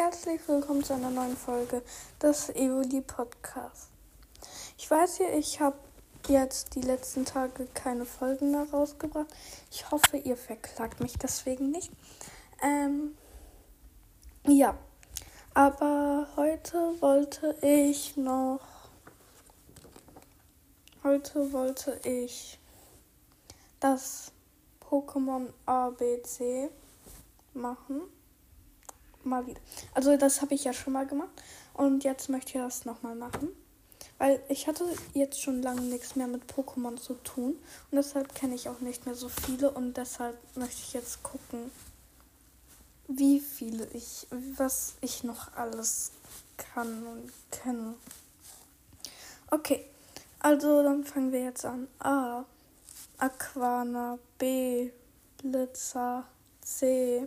Herzlich willkommen zu einer neuen Folge des Evoli Podcasts. Ich weiß ja, ich habe jetzt die letzten Tage keine Folgen mehr rausgebracht. Ich hoffe, ihr verklagt mich deswegen nicht. Ähm, ja, aber heute wollte ich noch. Heute wollte ich das Pokémon ABC machen. Mal wieder. Also das habe ich ja schon mal gemacht. Und jetzt möchte ich das nochmal machen. Weil ich hatte jetzt schon lange nichts mehr mit Pokémon zu tun. Und deshalb kenne ich auch nicht mehr so viele. Und deshalb möchte ich jetzt gucken, wie viele ich, was ich noch alles kann und kenne. Okay, also dann fangen wir jetzt an. A. Aquana. B. Blitzer. C.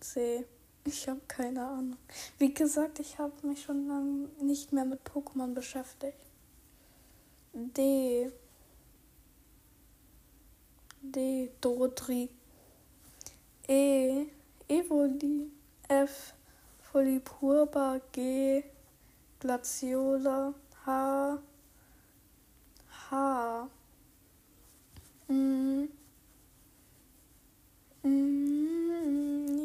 C. Ich habe keine Ahnung. Wie gesagt, ich habe mich schon lange nicht mehr mit Pokémon beschäftigt. D. D. Dodri. E. Evoli. F. Folipurba. G. Glaciola. H. H. Mm. Mm,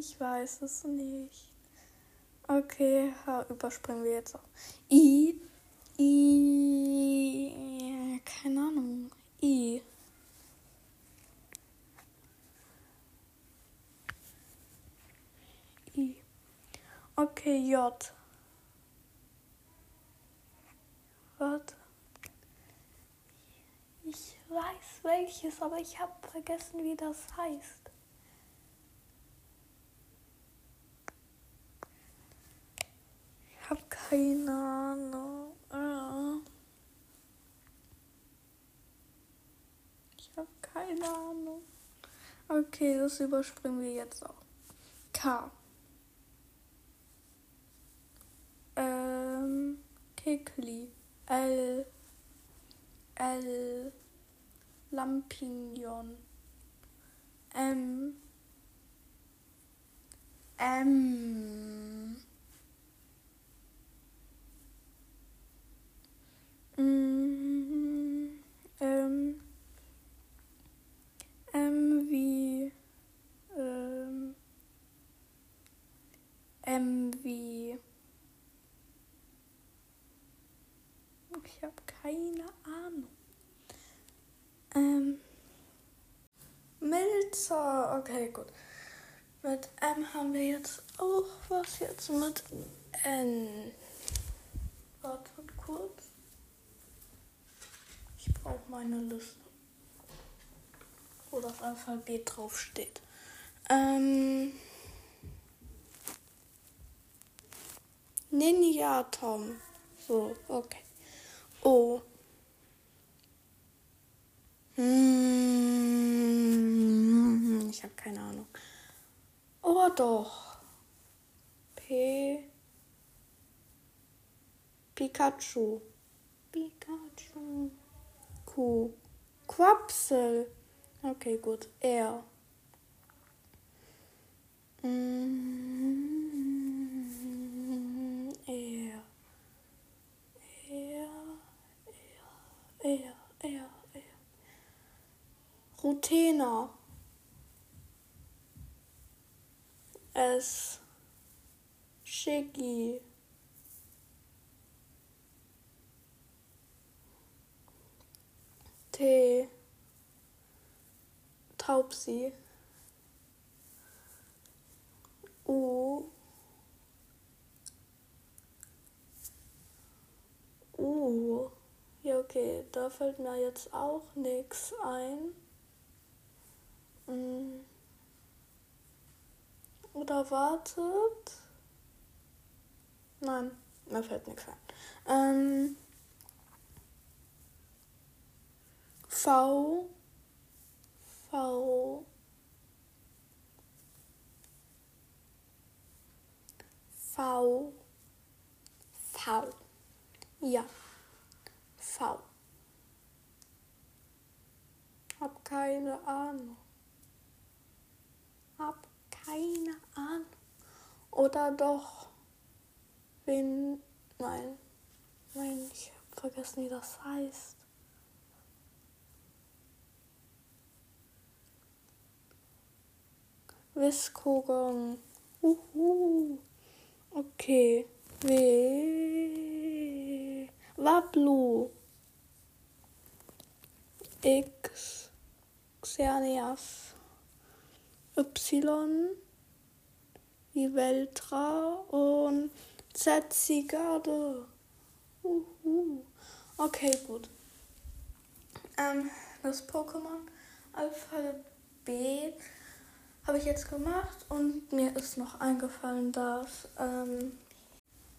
ich weiß es nicht. Okay, überspringen wir jetzt auch. I. I. Keine Ahnung. I. I. Okay, J. Warte. Ich weiß welches, aber ich habe vergessen, wie das heißt. Ich habe keine Ahnung. Ah. Ich habe keine Ahnung. Okay, das überspringen wir jetzt auch. K. Ähm, Kekli. L. L. Lampignon. M. M. Mm, ähm, M wie ähm, M wie ich habe keine Ahnung. Ähm, Milzer, okay, gut. Mit M haben wir jetzt auch was jetzt mit N. Wartet kurz. Ich brauche meine Liste. Wo das Alphabet drauf steht. Ähm. Ninja Tom. So, okay. O. Hm, ich habe keine Ahnung. Oh doch. P. Pikachu. Pikachu. Q. Quapsel. Okay, gut. R. Mm, R. R. R. R. R. Rutena. S. Shiggy. T. Taubsi. U. U. Ja, okay, da fällt mir jetzt auch nichts ein. Oder wartet. Nein, mir fällt nichts ein. Ähm. V. V. V. V. Ja. V. Hab keine Ahnung. Keine Ahnung. Oder doch. Wen. Nein. Nein, ich habe vergessen, wie das heißt. Wiskogon. Uhu. Okay. W. Wablu. X. Xerneas. Y. Veltra und Z. Zigarde. Uhu. Okay, gut. Ähm, das Pokémon-Alphabet habe ich jetzt gemacht und mir ist noch eingefallen, dass ähm,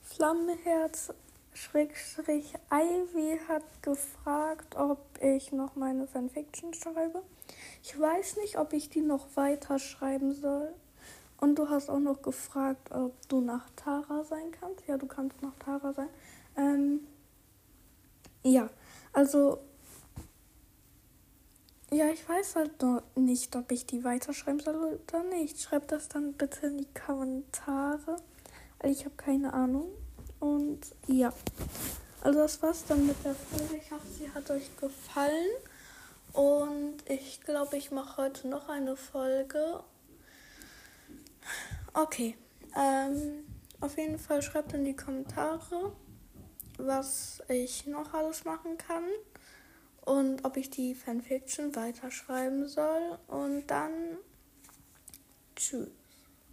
Flammenherz Schrägstrich Ivy hat gefragt, ob ich noch meine Fanfiction schreibe. Ich weiß nicht, ob ich die noch weiter schreiben soll. Und du hast auch noch gefragt, ob du nach Tara sein kannst. Ja, du kannst nach Tara sein. Ähm, ja, also ja, ich weiß halt noch nicht, ob ich die weiterschreiben soll oder nicht. Schreibt das dann bitte in die Kommentare, ich habe keine Ahnung. Und ja, also das war's dann mit der Folge. Ich hoffe, sie hat euch gefallen. Und ich glaube, ich mache heute noch eine Folge. Okay, ähm, auf jeden Fall schreibt in die Kommentare, was ich noch alles machen kann und ob ich die Fanfiction weiterschreiben soll. Und dann tschüss.